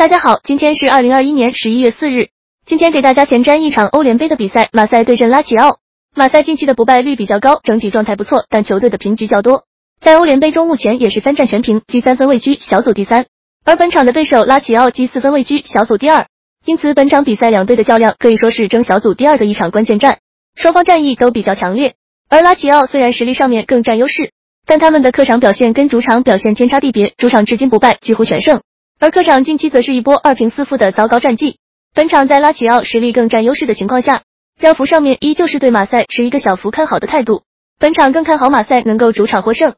大家好，今天是二零二一年十一月四日。今天给大家前瞻一场欧联杯的比赛，马赛对阵拉齐奥。马赛近期的不败率比较高，整体状态不错，但球队的平局较多，在欧联杯中目前也是三战全平，积三分位居小组第三。而本场的对手拉齐奥积四分位居小组第二，因此本场比赛两队的较量可以说是争小组第二的一场关键战，双方战意都比较强烈。而拉齐奥虽然实力上面更占优势，但他们的客场表现跟主场表现天差地别，主场至今不败，几乎全胜。而客场近期则是一波二平四负的糟糕战绩。本场在拉齐奥实力更占优势的情况下，标幅上面依旧是对马赛持一个小幅看好的态度。本场更看好马赛能够主场获胜。